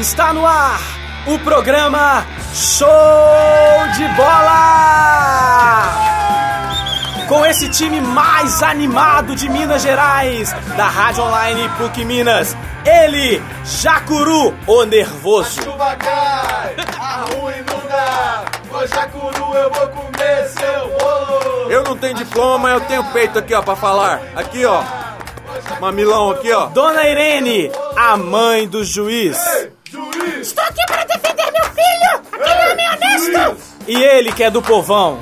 Está no ar o programa Show de Bola! Com esse time mais animado de Minas Gerais, da Rádio Online PUC Minas, ele, Jacuru, o nervoso. A chuva cai, a rua inunda, ô Jacuru eu vou comer seu bolo. Eu não tenho diploma, eu tenho peito aqui, ó, pra falar. Aqui, ó. Mamilão aqui, ó. Dona Irene, a mãe do juiz. Juiz, Estou aqui para defender meu filho! Aquele homem honesto! E ele que é do povão.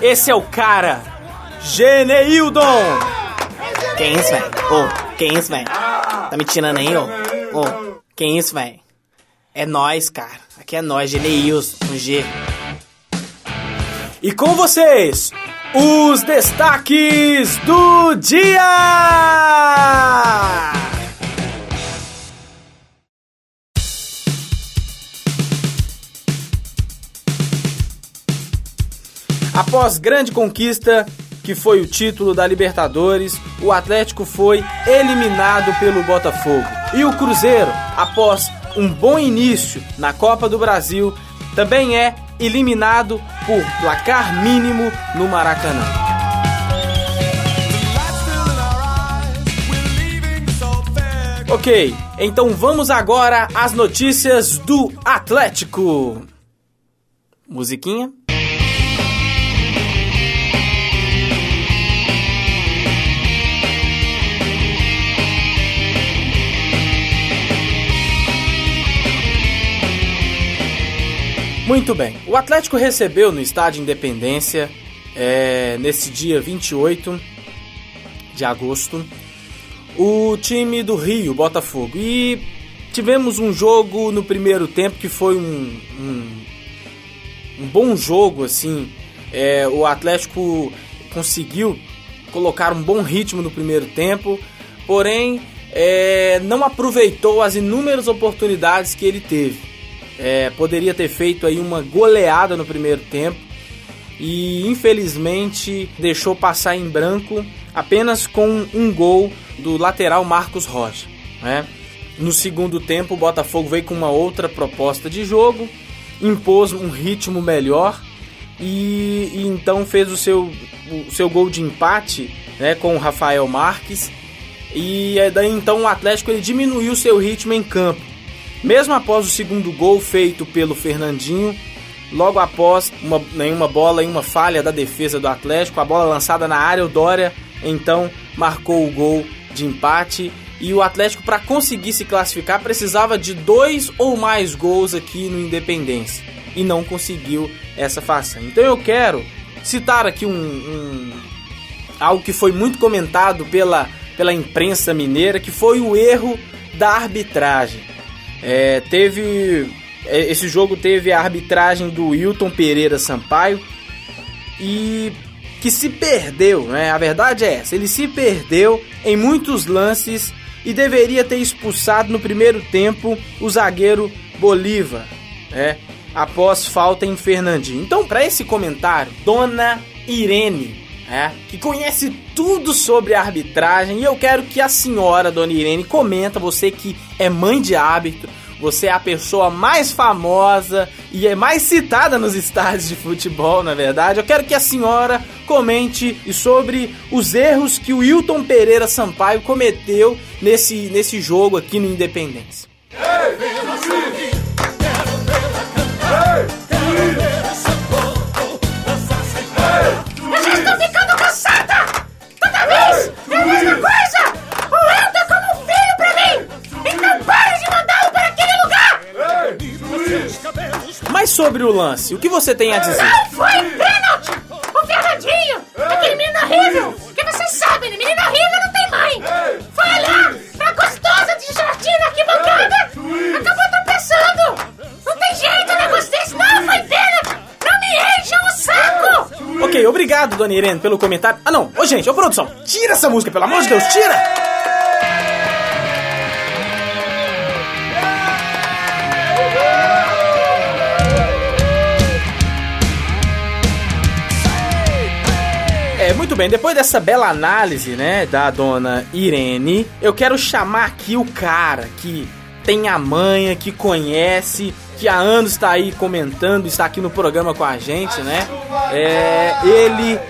Esse é o cara, Geneildon. Quem é isso, velho? Ô, quem é isso, velho? Tá me tirando aí, ô? Ô, quem é isso, velho? É nós, cara. Aqui é nós, Geneils, um G. E com vocês, os destaques do dia! Após grande conquista, que foi o título da Libertadores, o Atlético foi eliminado pelo Botafogo. E o Cruzeiro, após um bom início na Copa do Brasil, também é eliminado por placar mínimo no Maracanã. Ok, então vamos agora às notícias do Atlético. Musiquinha. Muito bem. O Atlético recebeu no estádio Independência, é, nesse dia 28 de agosto, o time do Rio, Botafogo. E tivemos um jogo no primeiro tempo que foi um, um, um bom jogo, assim. É, o Atlético conseguiu colocar um bom ritmo no primeiro tempo, porém é, não aproveitou as inúmeras oportunidades que ele teve. É, poderia ter feito aí uma goleada no primeiro tempo e infelizmente deixou passar em branco apenas com um gol do lateral Marcos Rocha. Né? No segundo tempo, o Botafogo veio com uma outra proposta de jogo, impôs um ritmo melhor e, e então fez o seu, o seu gol de empate né, com o Rafael Marques. E daí então o Atlético ele diminuiu seu ritmo em campo. Mesmo após o segundo gol feito pelo Fernandinho, logo após uma, nenhuma bola e uma falha da defesa do Atlético, a bola lançada na área, o Dória então marcou o gol de empate. E o Atlético, para conseguir se classificar, precisava de dois ou mais gols aqui no Independência. E não conseguiu essa façanha. Então eu quero citar aqui um, um algo que foi muito comentado pela, pela imprensa mineira, que foi o erro da arbitragem. É, teve. Esse jogo teve a arbitragem do Wilton Pereira Sampaio e que se perdeu, né? A verdade é essa, ele se perdeu em muitos lances e deveria ter expulsado no primeiro tempo o zagueiro Bolívar, né? Após falta em Fernandinho. Então, para esse comentário, Dona Irene, né? que conhece tudo sobre arbitragem, e eu quero que a senhora, Dona Irene, comenta, você que é mãe de árbitro, você é a pessoa mais famosa e é mais citada nos estádios de futebol, na verdade. Eu quero que a senhora comente sobre os erros que o Wilton Pereira Sampaio cometeu nesse, nesse jogo aqui no Independência. Eu sobre o lance, o que você tem a dizer? Não foi pênalti! O Fernandinho! Aquele menino horrível! Que você sabe, né? Menino horrível não tem mãe! Foi olhar pra gostosa de jardim na arquibancada! Acabou tropeçando! Não tem jeito um negócio desse! Não foi pênalti! Não me encham o saco! Ok, obrigado, Dona Irene, pelo comentário. Ah, não. Ô, gente, ô, produção, tira essa música, pelo amor de Deus, tira! É, muito bem, depois dessa bela análise, né, da dona Irene, eu quero chamar aqui o cara que tem a manha, que conhece, que há anos está aí comentando, está aqui no programa com a gente, né? É ele,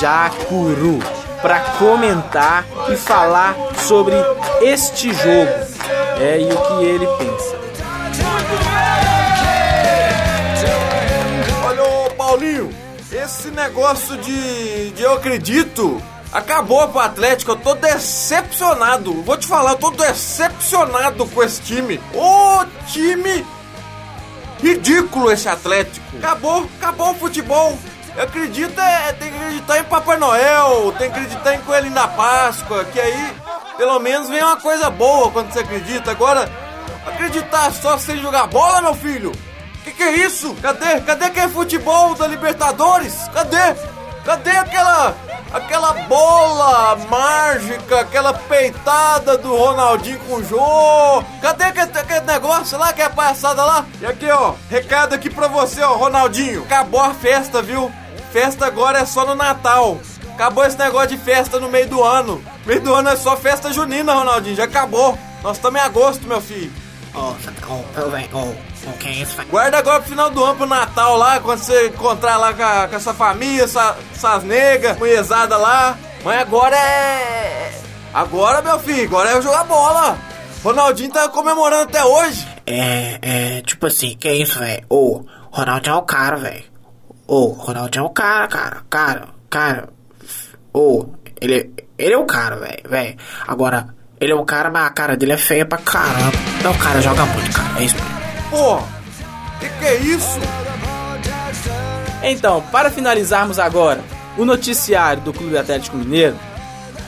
Jacuru, para comentar e falar sobre este jogo é, e o que ele pensa. Negócio de, de eu acredito acabou pro Atlético. Eu tô decepcionado. Vou te falar, eu tô decepcionado com esse time. Ô time ridículo esse Atlético. Acabou, acabou o futebol. Eu acredito, é, tem que acreditar em Papai Noel, tem que acreditar em Coelhinho da Páscoa, que aí pelo menos vem uma coisa boa quando você acredita. Agora, acreditar só sem jogar bola, meu filho? Que que é isso? Cadê? Cadê aquele futebol da Libertadores? Cadê? Cadê aquela aquela bola mágica, aquela peitada do Ronaldinho com o Jô? Cadê aquele, aquele negócio lá, que é palhaçada lá? E aqui, ó, recado aqui pra você, ó, Ronaldinho. Acabou a festa, viu? Festa agora é só no Natal. Acabou esse negócio de festa no meio do ano. Meio do ano é só festa junina, Ronaldinho. Já acabou. Nós estamos em agosto, meu filho. Guarda agora pro final do ano, pro Natal lá, quando você encontrar lá com, a, com essa família, essa, essas negas, mulherzada lá. Mas agora é. Agora, meu filho, agora é jogar bola. Ronaldinho tá comemorando até hoje. É, é, tipo assim, que é isso, velho? Ô, Ronaldinho é o cara, velho. Ô, Ronaldinho é o cara, cara, cara, cara. Ô, ele, ele é o cara, velho, velho. Agora, ele é o cara, mas a cara dele é feia pra caramba. Não, o cara joga muito, cara, é isso. Pô, que que é isso? Então, para finalizarmos agora o noticiário do Clube Atlético Mineiro,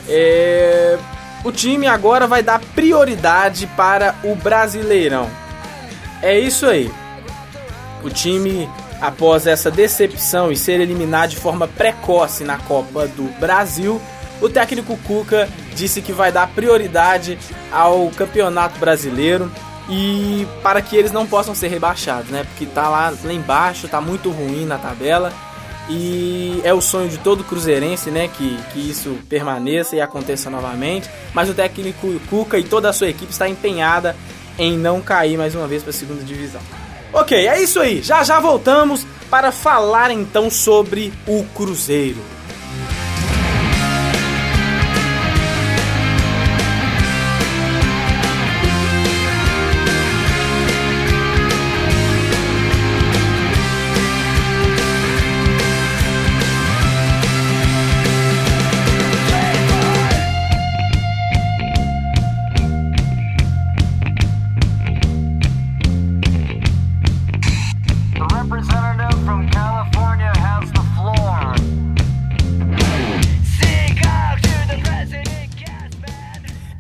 é, o time agora vai dar prioridade para o Brasileirão. É isso aí. O time, após essa decepção e ser eliminado de forma precoce na Copa do Brasil, o técnico Cuca disse que vai dar prioridade ao Campeonato Brasileiro e para que eles não possam ser rebaixados, né? Porque tá lá, lá embaixo, tá muito ruim na tabela. E é o sonho de todo cruzeirense, né, que, que isso permaneça e aconteça novamente. Mas o técnico Cuca e toda a sua equipe está empenhada em não cair mais uma vez para a segunda divisão. Ok, é isso aí. Já já voltamos para falar então sobre o Cruzeiro.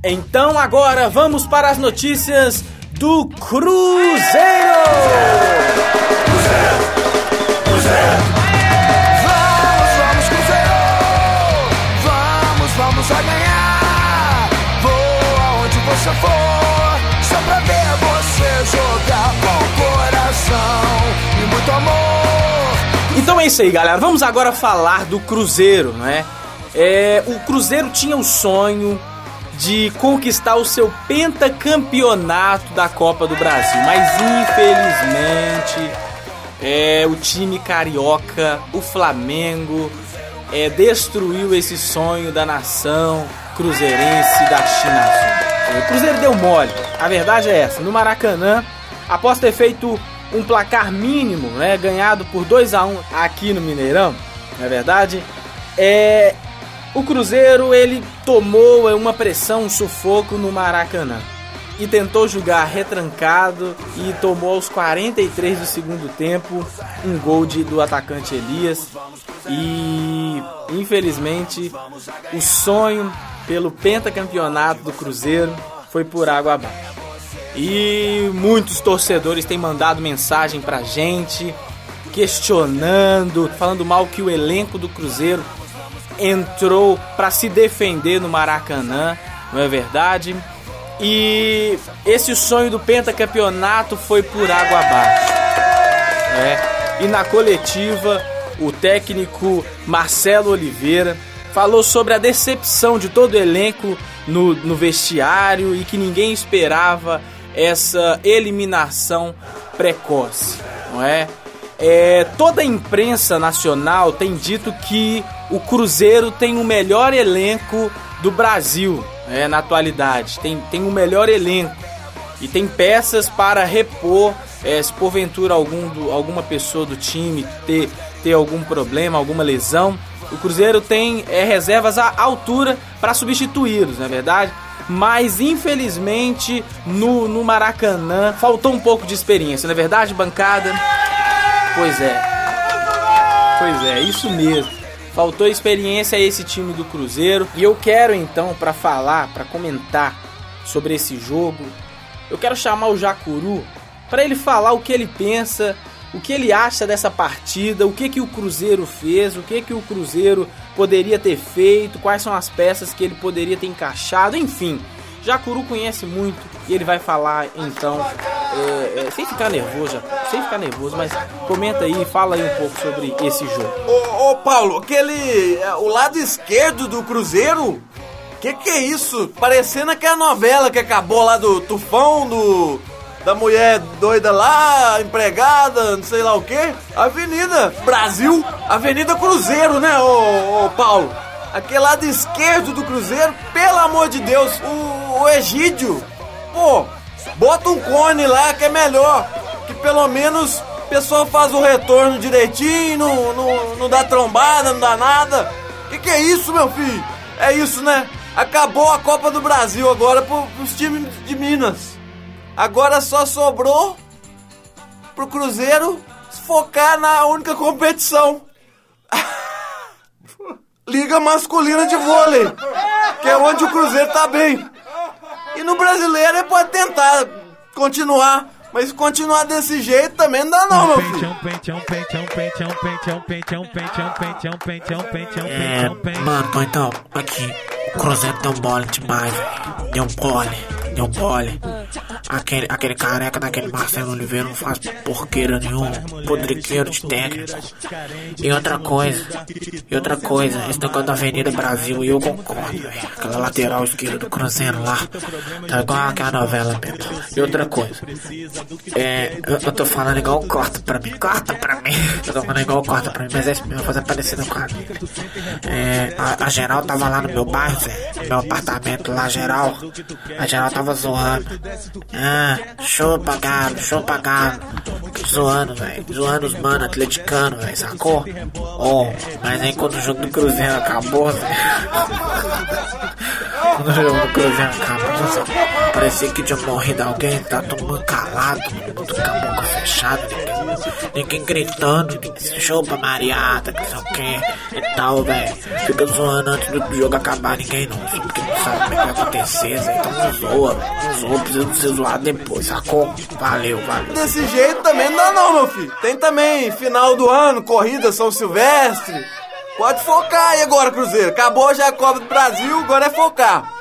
Então agora vamos para as notícias do Cruzeiro. Vamos, vamos, Cruzeiro! Vamos, vamos a ganhar! Vou aonde você for, só pra ver você jogar com coração e muito amor. Então é isso aí, galera. Vamos agora falar do Cruzeiro, né? É, o Cruzeiro tinha o sonho de conquistar o seu pentacampeonato da Copa do Brasil, mas infelizmente é, o time carioca, o Flamengo, é, destruiu esse sonho da nação cruzeirense da China Azul. O Cruzeiro deu mole, a verdade é essa. No Maracanã, após ter feito um placar mínimo, né, ganhado por 2 a 1 aqui no Mineirão, na é verdade, é o Cruzeiro ele tomou uma pressão, um sufoco no Maracanã e tentou jogar retrancado e tomou aos 43 do segundo tempo um gol de, do atacante Elias e infelizmente o sonho pelo pentacampeonato do Cruzeiro foi por água abaixo. E muitos torcedores têm mandado mensagem pra gente, questionando, falando mal que o elenco do Cruzeiro entrou para se defender no Maracanã, não é verdade? E esse sonho do pentacampeonato foi por água abaixo. É. E na coletiva, o técnico Marcelo Oliveira falou sobre a decepção de todo o elenco no, no vestiário e que ninguém esperava essa eliminação precoce, não é? É, toda a imprensa nacional tem dito que o Cruzeiro tem o melhor elenco do Brasil né, na atualidade. Tem, tem o melhor elenco e tem peças para repor é, se porventura algum do, alguma pessoa do time ter, ter algum problema, alguma lesão. O Cruzeiro tem é, reservas à altura para substituí-los, não é verdade? Mas infelizmente no, no Maracanã faltou um pouco de experiência, não é verdade, bancada? Pois é. Pois é, isso mesmo. Faltou experiência a esse time do Cruzeiro. E eu quero então, para falar, para comentar sobre esse jogo, eu quero chamar o Jacuru para ele falar o que ele pensa, o que ele acha dessa partida, o que que o Cruzeiro fez, o que que o Cruzeiro poderia ter feito, quais são as peças que ele poderia ter encaixado, enfim. Jacuru conhece muito e ele vai falar então, é, é, sem ficar nervoso, sem ficar nervoso, mas comenta aí, fala aí um pouco sobre esse jogo. Ô, ô Paulo, aquele. é, O lado esquerdo do Cruzeiro? Que que é isso? Parecendo aquela novela que acabou lá do Tufão, do. Da mulher doida lá, empregada, não sei lá o que. Avenida Brasil, Avenida Cruzeiro, né, ô, ô Paulo? Aquele lado esquerdo do Cruzeiro, pelo amor de Deus, o, o Egídio. Pô, bota um cone lá que é melhor. Que pelo menos o pessoal faz o retorno direitinho, não, não, não dá trombada, não dá nada. Que que é isso, meu filho? É isso, né? Acabou a Copa do Brasil agora pro, pros times de Minas. Agora só sobrou pro Cruzeiro focar na única competição. Liga masculina de vôlei, que é onde o Cruzeiro tá bem. E no brasileiro ele pode tentar continuar, mas continuar desse jeito também não dá não, meu filho. É, mano, então, aqui, o Cruzeiro deu mole demais, velho. Deu mole, deu mole. Aquele, aquele careca daquele Marcelo Oliveira não faz porqueira nenhuma, podriqueiro de técnico. E outra coisa, e outra coisa, esse negócio da Avenida Brasil, e eu concordo, velho. Aquela lateral esquerda do Cruzeiro lá, tá igual aquela novela mesmo. E outra coisa, é, eu, eu tô falando igual corta pra mim, corta pra mim. Tô falando igual corta pra mim, mas é isso mesmo, fazer parecido com a minha. É, a, a geral tava lá no meu bairro, no meu apartamento lá, geral. A geral tava zoando. Ah, chupa galo, chupa galo. Zoando, velho. Zoando os mano atleticano, velho, sacou? Oh, mas aí quando o jogo do Cruzeiro acabou, velho. Quando o jogo do Cruzeiro acabou, velho, parecia que tinha morrido alguém, tá todo mundo calado, todo mundo com a boca fechada, ninguém, ninguém gritando, chupa mariata, que sei o que e tal, velho. Fica zoando antes do jogo acabar, ninguém não, porque é vai acontecer, velho. Então não zoa. Não zoa, precisa ser zoado depois, sacou? Valeu, valeu. Desse jeito também não dá não, meu filho. Tem também final do ano, corrida São Silvestre. Pode focar aí agora, Cruzeiro. Acabou já a Copa do Brasil, agora é focar.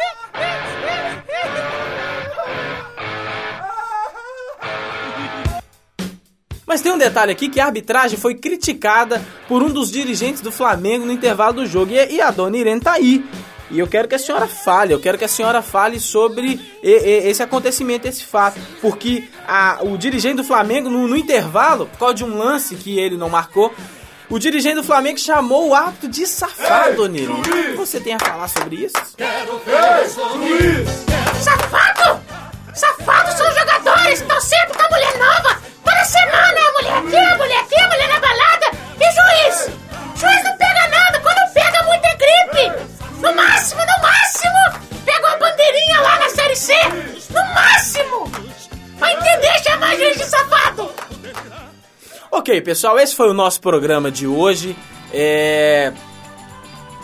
Mas tem um detalhe aqui que a arbitragem foi criticada por um dos dirigentes do Flamengo no intervalo do jogo. E, e a dona Irene tá aí. E eu quero que a senhora fale, eu quero que a senhora fale sobre esse acontecimento, esse fato. Porque a- o dirigente do Flamengo, no, no intervalo, por causa de um lance que ele não marcou, o dirigente do Flamengo chamou o árbitro de safado, dona Irene. O que você tem a falar sobre isso? Safado! Safado Pessoal, esse foi o nosso programa de hoje. É,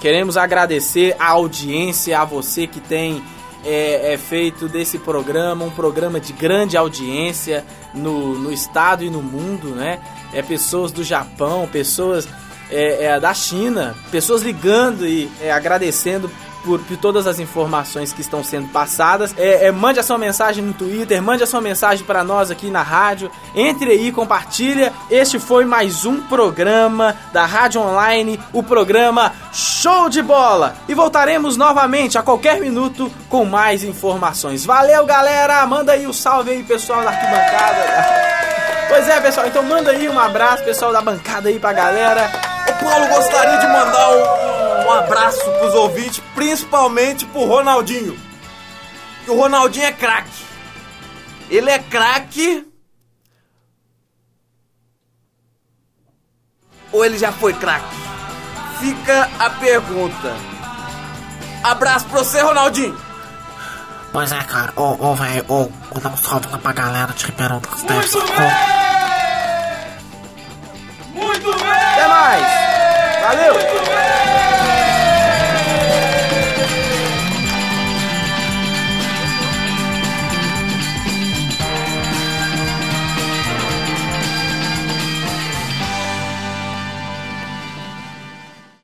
Queremos agradecer a audiência, a você que tem é, é, feito desse programa um programa de grande audiência no, no estado e no mundo, né? É, pessoas do Japão, pessoas é, é, da China, pessoas ligando e é, agradecendo por, por todas as informações que estão sendo passadas. É, é, mande a sua mensagem no Twitter, mande a sua mensagem para nós aqui na rádio. Entre aí, compartilha. Este foi mais um programa da Rádio Online, o programa Show de Bola. E voltaremos novamente a qualquer minuto com mais informações. Valeu, galera! Manda aí o salve aí, pessoal da arquibancada. Pois é, pessoal, então manda aí um abraço, pessoal da bancada aí pra galera. O Paulo gostaria de mandar um, um abraço pros ouvintes, principalmente pro Ronaldinho. Que o Ronaldinho é craque. Ele é craque. Ou ele já foi craque? Fica a pergunta. Abraço pra você, Ronaldinho. Pois é, cara. Ô, ô, velho, ô, mandar um salve lá pra galera de Ribeirão das Neves. Muito bem! Muito bem! Até mais! Valeu!